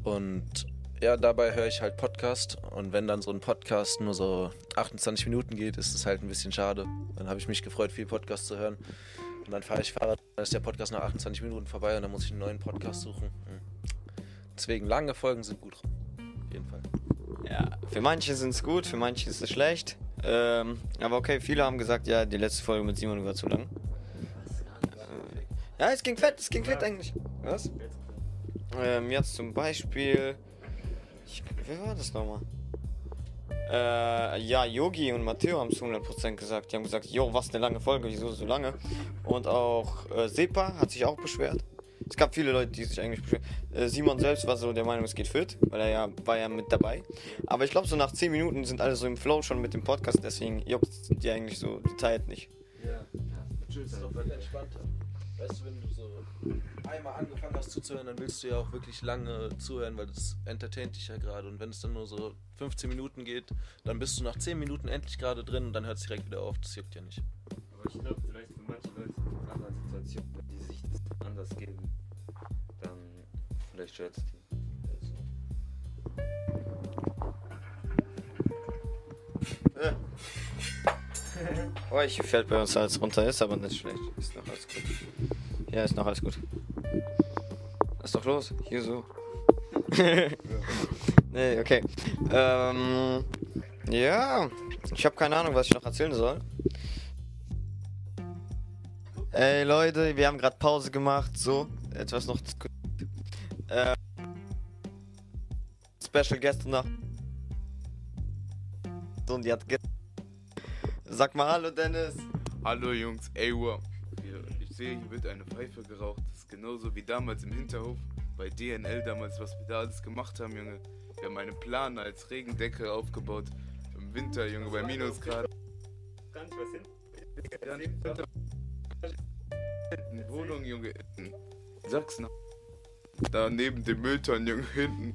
Und ja, dabei höre ich halt Podcast und wenn dann so ein Podcast nur so 28 Minuten geht, ist es halt ein bisschen schade. Dann habe ich mich gefreut, viel Podcast zu hören. Und dann fahre ich Fahrrad, dann ist der Podcast nach 28 Minuten vorbei und dann muss ich einen neuen Podcast suchen. Hm. Deswegen lange Folgen sind gut. Auf jeden Fall. Ja, für manche sind es gut, für manche ist es schlecht. Ähm, aber okay, viele haben gesagt, ja, die letzte Folge mit Simon war zu lang. Ja, es ging fett, es ging fett eigentlich. Was? Ähm, jetzt zum Beispiel. Ich, wer war das nochmal? Äh, ja, Yogi und Matteo haben es 100% gesagt. Die haben gesagt, jo, was eine lange Folge, wieso so lange? Und auch äh, Sepa hat sich auch beschwert. Es gab viele Leute, die sich eigentlich beschweren. Äh, Simon selbst war so der Meinung, es geht fit, weil er ja war ja mit dabei. Aber ich glaube, so nach 10 Minuten sind alle so im Flow schon mit dem Podcast, deswegen juckt die eigentlich so die Zeit nicht. Ja, das ist doch viel entspannter. Weißt du, wenn du so einmal angefangen hast zuzuhören, dann willst du ja auch wirklich lange zuhören, weil das entertaint dich ja gerade. Und wenn es dann nur so 15 Minuten geht, dann bist du nach 10 Minuten endlich gerade drin und dann hört es direkt wieder auf. Das juckt ja nicht. Aber ich glaube, vielleicht für manche Leute in anderen Situationen, die sich das anders geben, dann vielleicht stört es die. Oh, ich fällt bei uns alles runter, ist aber nicht schlecht. Ist noch alles gut. Ja, ist noch alles gut. Lass doch los, hier so. nee, okay. Ähm, ja, ich habe keine Ahnung, was ich noch erzählen soll. Ey Leute, wir haben gerade Pause gemacht, so, etwas noch zu äh, Special noch. So, und die hat ge Sag mal Hallo Dennis. Hallo Jungs, ey, wow. Ich sehe, hier wird eine Pfeife geraucht. Das ist genauso wie damals im Hinterhof bei DNL damals, was wir da alles gemacht haben, Junge. Wir haben eine Plane als Regendecke aufgebaut. Im Winter, Junge, bei Minusgrad. Kann ich was hin? In Wohnung, Junge, in Sachsen. Da neben dem Mülltonnen, Junge, hinten.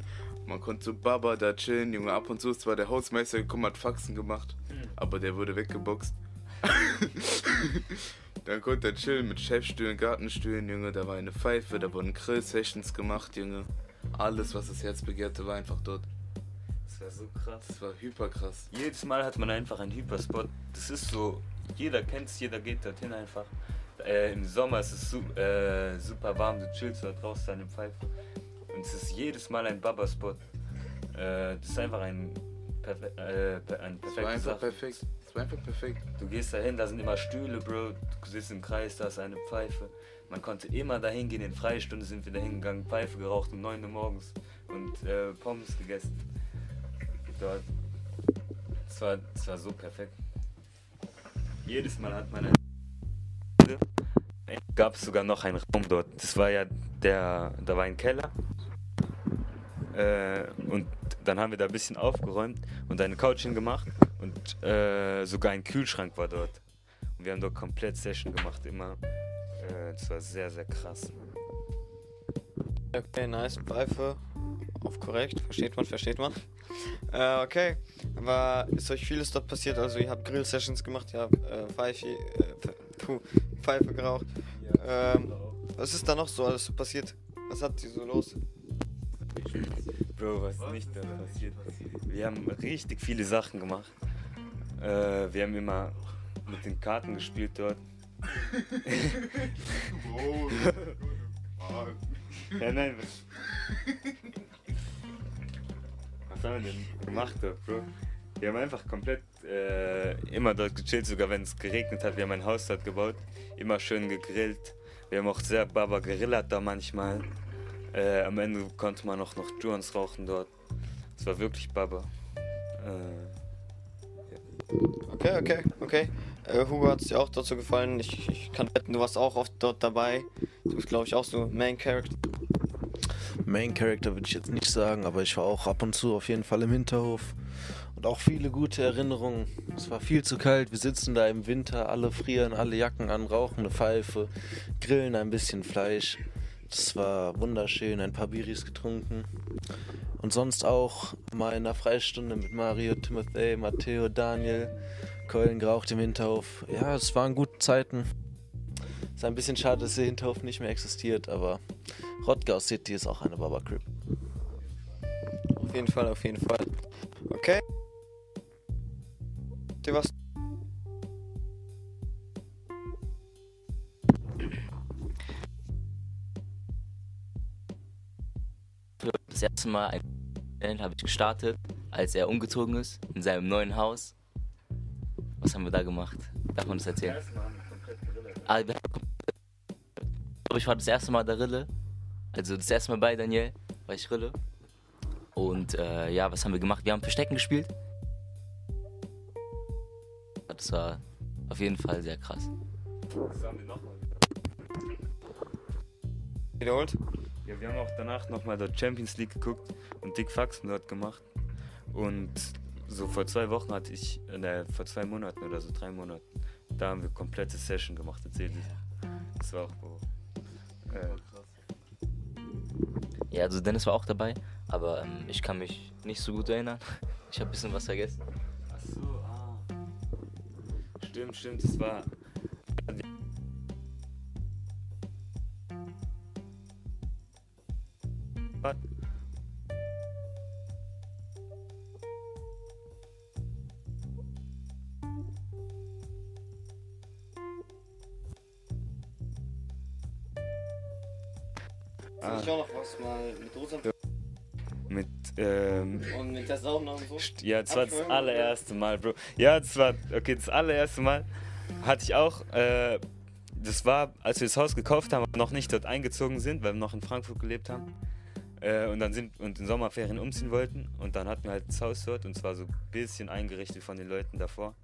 Man konnte so Baba da chillen, Junge. Ab und zu ist zwar der Hausmeister gekommen, hat Faxen gemacht, aber der wurde weggeboxt. Dann konnte er chillen mit Chefstühlen, Gartenstühlen, Junge. Da war eine Pfeife, da wurden Grill-Sessions gemacht, Junge. Alles, was das Herz begehrte, war einfach dort. Das war so krass. Das war hyper krass. Jedes Mal hat man einfach einen Hyperspot. Das ist so, jeder kennt es, jeder geht dorthin einfach. Äh, Im Sommer ist es su äh, super warm, du chillst da draußen deine Pfeife. Und es ist jedes Mal ein Baba-Spot. Äh, das ist einfach ein, perfe äh, per ein Das war einfach perfekt. Das war einfach perfekt. Du gehst dahin, da sind immer Stühle, Bro. Du sitzt im Kreis, da ist eine Pfeife. Man konnte immer dahin gehen, in Freistunde sind wir dahin gegangen, Pfeife geraucht um 9 Uhr morgens und äh, Pommes gegessen. Dort. Es war, es war so perfekt. Jedes Mal hat man eine. Gab es sogar noch einen Raum dort. Das war ja der. Da war ein Keller. Äh, und dann haben wir da ein bisschen aufgeräumt und eine Couch hingemacht und äh, sogar ein Kühlschrank war dort. Und wir haben dort komplett Session gemacht, immer. Äh, das war sehr, sehr krass. Okay, nice. Pfeife. Auf korrekt. Versteht man, versteht man. Äh, okay. Aber ist euch vieles dort passiert? Also, ihr habt Grill-Sessions gemacht, ihr habt äh, Pfeife, äh, Pfeife geraucht. Ähm, was ist da noch so alles so passiert? Was hat sie so los? Bro, was, Was nicht ist da passiert? Wir haben richtig viele Sachen gemacht. Äh, wir haben immer mit den Karten gespielt dort. Ah, Ja, nein. Was, was haben wir denn gemacht dort, Bro? Wir haben einfach komplett äh, immer dort gechillt, sogar wenn es geregnet hat. Wir haben ein Haus dort gebaut, immer schön gegrillt. Wir haben auch sehr Baba gerillert da manchmal. Äh, am Ende konnte man auch noch Joints rauchen dort. Es war wirklich Baba. Äh, Okay, okay, okay. Äh, Hugo hat es dir auch dazu gefallen. Ich, ich kann wetten, du warst auch oft dort dabei. Du bist, glaube ich, auch so Main Character. Main Character würde ich jetzt nicht sagen, aber ich war auch ab und zu auf jeden Fall im Hinterhof. Und auch viele gute Erinnerungen. Es war viel zu kalt, wir sitzen da im Winter, alle frieren, alle Jacken an, rauchen eine Pfeife, grillen ein bisschen Fleisch. Das war wunderschön, ein paar Biris getrunken. Und sonst auch mal in einer Freistunde mit Mario, Timothy, Matteo, Daniel, Keulen geraucht im Hinterhof. Ja, es waren gute Zeiten. Ist ein bisschen schade, dass der Hinterhof nicht mehr existiert, aber Rottgau City ist auch eine Baba Crib. Auf jeden Fall, auf jeden Fall. Okay. Du was? Das erste Mal ein habe ich gestartet, als er umgezogen ist in seinem neuen Haus. Was haben wir da gemacht? Darf man das erzählen? Ah, wir haben komplett- ich glaube, ich war das erste Mal der Rille. Also das erste Mal bei Daniel war ich Rille. Und äh, ja, was haben wir gemacht? Wir haben Verstecken gespielt. Das war auf jeden Fall sehr krass. das haben wir nochmal. Wiederholt? Ja, wir haben auch danach nochmal dort Champions League geguckt und Dick Faxen dort gemacht. Und so vor zwei Wochen hatte ich, äh, ne, vor zwei Monaten oder so, drei Monaten, da haben wir komplette Session gemacht, erzähl ich. Das war auch so. Äh, Ja, also Dennis war auch dabei, aber ähm, ich kann mich nicht so gut erinnern. Ich habe ein bisschen was vergessen. ach so, ah. Stimmt, stimmt, das war. Ähm, und mit der Sauna und so? Ja, das war das allererste Mal, Bro. Ja, das war, okay, das allererste Mal hatte ich auch, äh, das war, als wir das Haus gekauft haben, aber noch nicht dort eingezogen sind, weil wir noch in Frankfurt gelebt haben. Äh, und dann sind und in Sommerferien umziehen wollten. Und dann hatten wir halt das Haus dort und zwar so ein bisschen eingerichtet von den Leuten davor.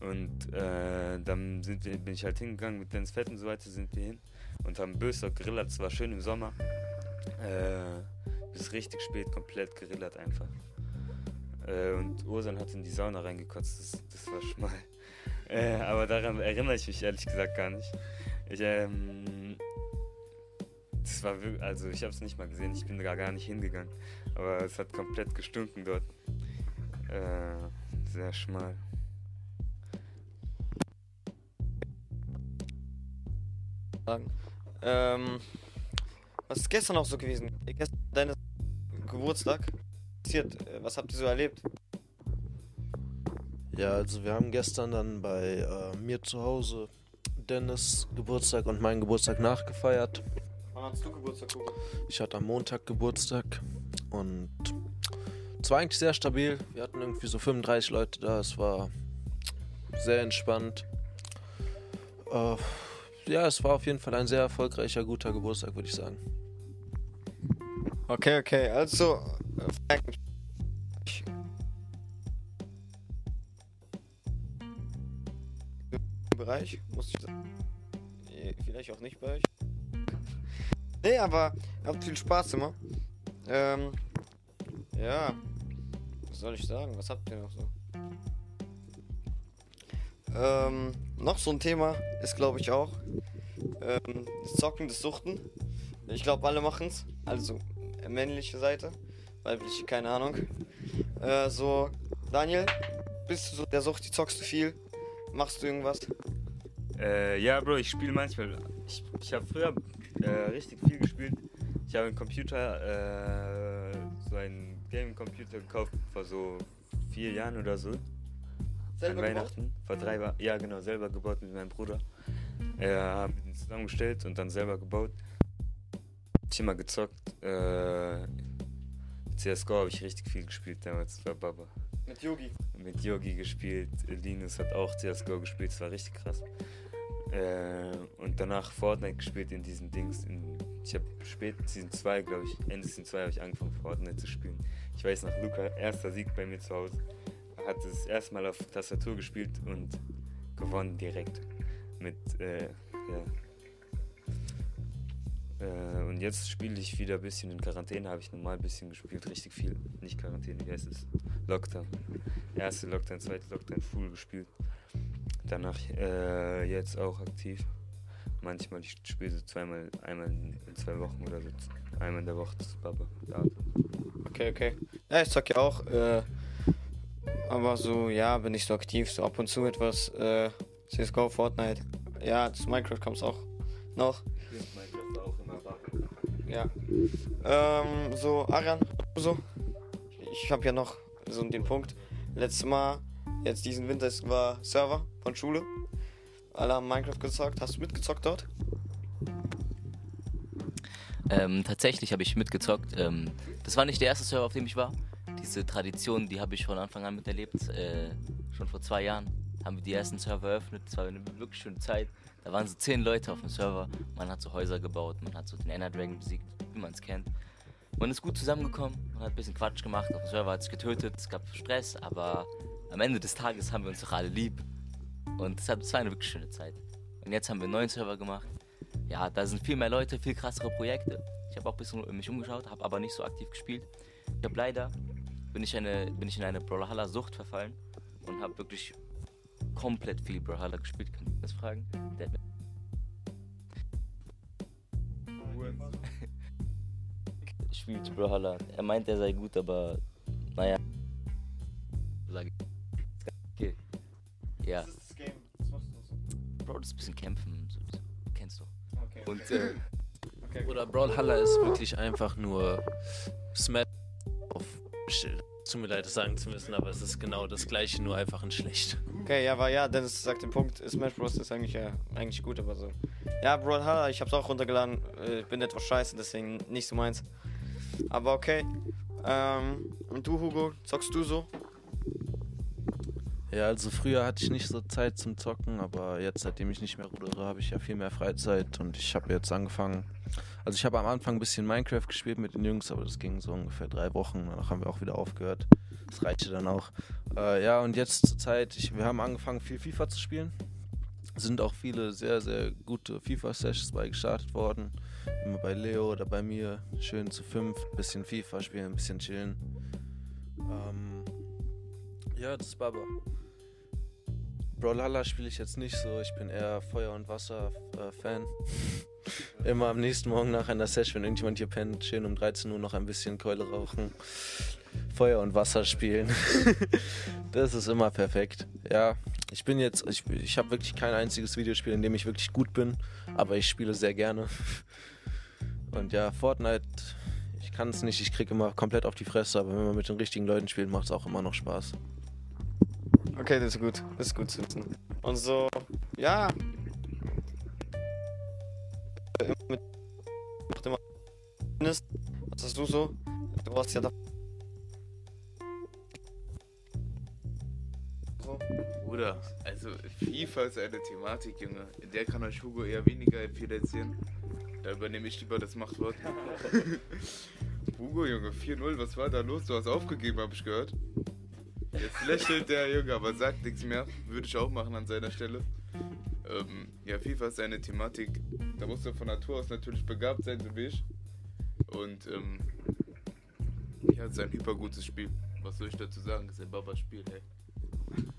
Und äh, dann sind wir, bin ich halt hingegangen mit Dennis Fett und so weiter, sind wir hin und haben böse gerillert. Es war schön im Sommer. Äh, bis richtig spät komplett gerillert einfach. Äh, und Ursan hat in die Sauna reingekotzt, das, das war schmal. Äh, aber daran erinnere ich mich ehrlich gesagt gar nicht. Ich, ähm, das war wirklich, also ich habe es nicht mal gesehen, ich bin da gar nicht hingegangen. Aber es hat komplett gestunken dort. Äh, sehr schmal. Ähm, was ist gestern noch so gewesen? Gestern deine Geburtstag. Äh, Was habt ihr so erlebt? Ja, also wir haben gestern dann bei äh, mir zu Hause Dennis Geburtstag und meinen Geburtstag nachgefeiert. Wann hast du Geburtstag, Hugo? Ich hatte am Montag Geburtstag und es war eigentlich sehr stabil. Wir hatten irgendwie so 35 Leute da. Es war sehr entspannt. Äh, ja, es war auf jeden Fall ein sehr erfolgreicher, guter Geburtstag, würde ich sagen. Okay, okay, also. äh, Bereich, muss ich sagen. Vielleicht auch nicht bei euch. Nee, aber habt viel Spaß immer. Ähm, ja. Was soll ich sagen? Was habt ihr noch so? Ähm, noch so ein Thema ist, glaube ich, auch ähm, das Zocken, das Suchten. Ich glaube, alle machen's. Also, männliche Seite. Weibliche, keine Ahnung. Äh, so, Daniel, bist du so der Sucht, zockst du viel? Machst du irgendwas? Äh, ja, Bro, ich spiele manchmal. Ich, ich habe früher äh, richtig viel gespielt. Ich habe einen Computer, äh, so einen Gaming-Computer gekauft vor so vier Jahren oder so. Selber an Weihnachten. Vor drei Jahren. Ja, genau, selber gebaut mit meinem Bruder. Er haben ihn zusammengestellt und dann selber gebaut. Ich immer gezockt. Äh, CSGO habe ich richtig viel gespielt damals. War Baba. Mit Yogi. Mit Yogi gespielt. Linus hat auch CSGO gespielt. Das war richtig krass. Äh, und danach Fortnite gespielt in diesen Dings. In, ich habe spät Season 2, glaube ich, Ende Season 2 habe ich angefangen Fortnite zu spielen. Ich weiß noch, Luca, erster Sieg bei mir zu Hause. Hat das erste Mal auf Tastatur gespielt und gewonnen direkt. Mit, äh, ja. Äh, und jetzt spiele ich wieder ein bisschen in Quarantäne, habe ich normal ein bisschen gespielt, richtig viel. Nicht Quarantäne, wie heißt es? Lockdown. Erste Lockdown, zweite Lockdown, full gespielt. Danach äh, jetzt auch aktiv. Manchmal, ich spiele so zweimal, einmal in zwei Wochen oder so. Einmal in der Woche, das ist Baba. Okay, okay. Ja, ich zock ja auch. Äh, aber so, ja, bin ich so aktiv. So ab und zu etwas äh, CSGO, Fortnite. Ja, zu Minecraft kommt es auch noch. Baba. Ja. Ähm, so, Arian, so. Ich habe ja noch so den Punkt. Letztes Mal, jetzt diesen Winter, war Server von Schule. Alle haben Minecraft gezockt. Hast du mitgezockt dort? Ähm, tatsächlich habe ich mitgezockt. Ähm, das war nicht der erste Server, auf dem ich war. Diese Tradition, die habe ich von Anfang an miterlebt. Äh, schon vor zwei Jahren haben wir die ersten Server eröffnet. Das war eine wirklich schöne Zeit. Da waren so zehn Leute auf dem Server. Man hat so Häuser gebaut, man hat so den Ender Dragon besiegt, wie man es kennt. Man ist gut zusammengekommen, man hat ein bisschen Quatsch gemacht. Auf dem Server hat sich getötet, es gab Stress, aber am Ende des Tages haben wir uns doch alle lieb. Und das war eine wirklich schöne Zeit. Und jetzt haben wir einen neuen Server gemacht. Ja, da sind viel mehr Leute, viel krassere Projekte. Ich habe auch ein bisschen mich umgeschaut, habe aber nicht so aktiv gespielt. Ich habe leider, bin ich, eine, bin ich in eine Brawlhalla-Sucht verfallen und habe wirklich komplett viel Brawlhalla gespielt. Kann ich das fragen? Der spielt Brawlhalla. Er meint, er sei gut, aber naja. Sag ich. Okay. Ja. Das ist das Game. Das machst du so. Bro, das ist ein bisschen kämpfen. So, so. Kennst du. Okay. Und äh, okay. Oder Brawlhalla ist wirklich einfach nur Smash auf Schild. Tut mir leid, das sagen zu müssen, aber es ist genau das gleiche, nur einfach in schlecht. Okay, ja, aber ja, Dennis sagt den Punkt, Smash Bros. ist eigentlich ja eigentlich gut, aber so. Ja, Brawlhalla, ich hab's auch runtergeladen, äh, bin etwas scheiße, deswegen nicht so meins. Aber okay. Ähm, und du, Hugo, zockst du so? Ja, also früher hatte ich nicht so Zeit zum Zocken, aber jetzt, seitdem ich nicht mehr rudere, habe ich ja viel mehr Freizeit und ich habe jetzt angefangen. Also ich habe am Anfang ein bisschen Minecraft gespielt mit den Jungs, aber das ging so ungefähr drei Wochen. Danach haben wir auch wieder aufgehört. Das reichte dann auch. Äh, ja, und jetzt zur Zeit, ich, wir haben angefangen viel FIFA zu spielen. Sind auch viele sehr, sehr gute FIFA-Sessions bei gestartet worden. Immer bei Leo oder bei mir. Schön zu fünf, bisschen FIFA spielen, ein bisschen chillen. Ähm, ja, das ist Baba. Brawlhalla spiele ich jetzt nicht so. Ich bin eher Feuer- und Wasser-Fan. Immer am nächsten Morgen nach einer Session, wenn irgendjemand hier pennt, schön um 13 Uhr noch ein bisschen Keule rauchen. Feuer und Wasser spielen. das ist immer perfekt. Ja, ich bin jetzt, ich, ich habe wirklich kein einziges Videospiel, in dem ich wirklich gut bin, aber ich spiele sehr gerne. Und ja, Fortnite, ich kann es nicht, ich kriege immer komplett auf die Fresse, aber wenn man mit den richtigen Leuten spielt, macht es auch immer noch Spaß. Okay, das ist gut. Das ist gut zu wissen. Und so, ja. Mit. Macht immer. Was hast du so? Du hast ja da. Bruder, also FIFA ist eine Thematik, Junge. In der kann euch Hugo eher weniger viel erzählen. Da übernehme ich lieber das Machtwort. Hugo, Junge, 4-0, was war da los? Du hast aufgegeben, hab ich gehört. Jetzt lächelt der Junge, aber sagt nichts mehr. Würde ich auch machen an seiner Stelle. Ähm, ja, FIFA ist eine Thematik. Da musst du von Natur aus natürlich begabt sein, so wie ich. Und ähm, ja, es ist ein hypergutes Spiel. Was soll ich dazu sagen? Es ist ein Baba-Spiel, hey.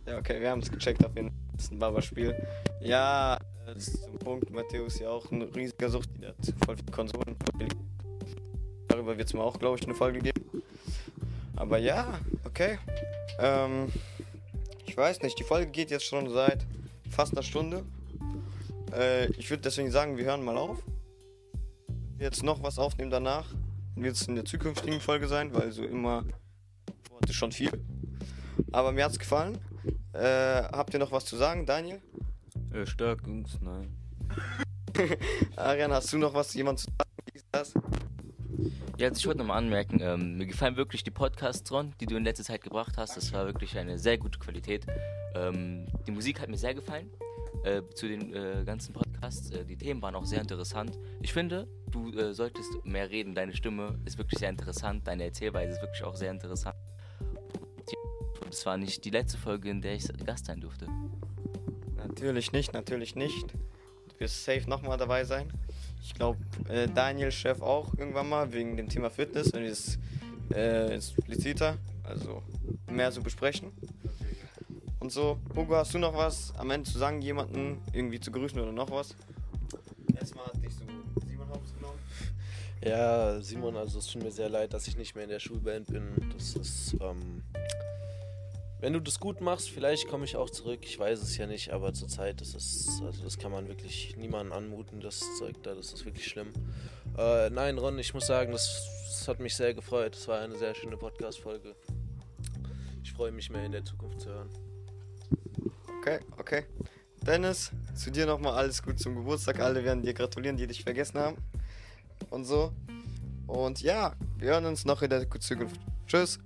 Ja, okay, wir haben es gecheckt auf jeden Fall. Das ist ein Baba-Spiel. Ja, äh, das ist zum Punkt. Matthäus ist ja auch ein riesiger Sucht, die hat voll viele Konsolen. Darüber wird es mir auch, glaube ich, eine Folge geben. Aber ja, okay. Ähm, ich weiß nicht, die Folge geht jetzt schon seit fast einer Stunde. Äh, ich würde deswegen sagen, wir hören mal auf. Jetzt noch was aufnehmen danach. wird es in der zukünftigen Folge sein, weil so immer Worte schon viel. Aber mir hat's gefallen. Äh, habt ihr noch was zu sagen, Daniel? Äh, Stärkungs, nein. Arian, hast du noch was jemand zu sagen? Wie ist das? Ja, also ich wollte nochmal anmerken, ähm, mir gefallen wirklich die Podcasts, Ron, die du in letzter Zeit gebracht hast. Das war wirklich eine sehr gute Qualität. Ähm, die Musik hat mir sehr gefallen äh, zu den äh, ganzen Podcasts. Äh, die Themen waren auch sehr interessant. Ich finde, du äh, solltest mehr reden. Deine Stimme ist wirklich sehr interessant. Deine Erzählweise ist wirklich auch sehr interessant. Es war nicht die letzte Folge, in der ich Gast sein durfte. Natürlich nicht, natürlich nicht. Du wirst safe nochmal dabei sein. Ich glaube, äh, Daniel Chef auch irgendwann mal wegen dem Thema Fitness, wir es äh, expliziter, also mehr so besprechen. Und so, Hugo, hast du noch was am Ende zu sagen, jemanden irgendwie zu grüßen oder noch was? Erstmal hat dich so Simon Hobbs genommen. Ja, Simon, also es tut mir sehr leid, dass ich nicht mehr in der Schulband bin. Das ist, ähm, wenn du das gut machst, vielleicht komme ich auch zurück. Ich weiß es ja nicht, aber zurzeit ist es, also das kann man wirklich niemandem anmuten, das Zeug da, das ist wirklich schlimm. Äh, nein, Ron, ich muss sagen, das, das hat mich sehr gefreut. Es war eine sehr schöne Podcast-Folge. Ich freue mich mehr in der Zukunft zu hören. Okay, okay. Dennis, zu dir nochmal alles gut zum Geburtstag. Alle werden dir gratulieren, die dich vergessen haben. Und so. Und ja, wir hören uns noch in der Zukunft. Tschüss.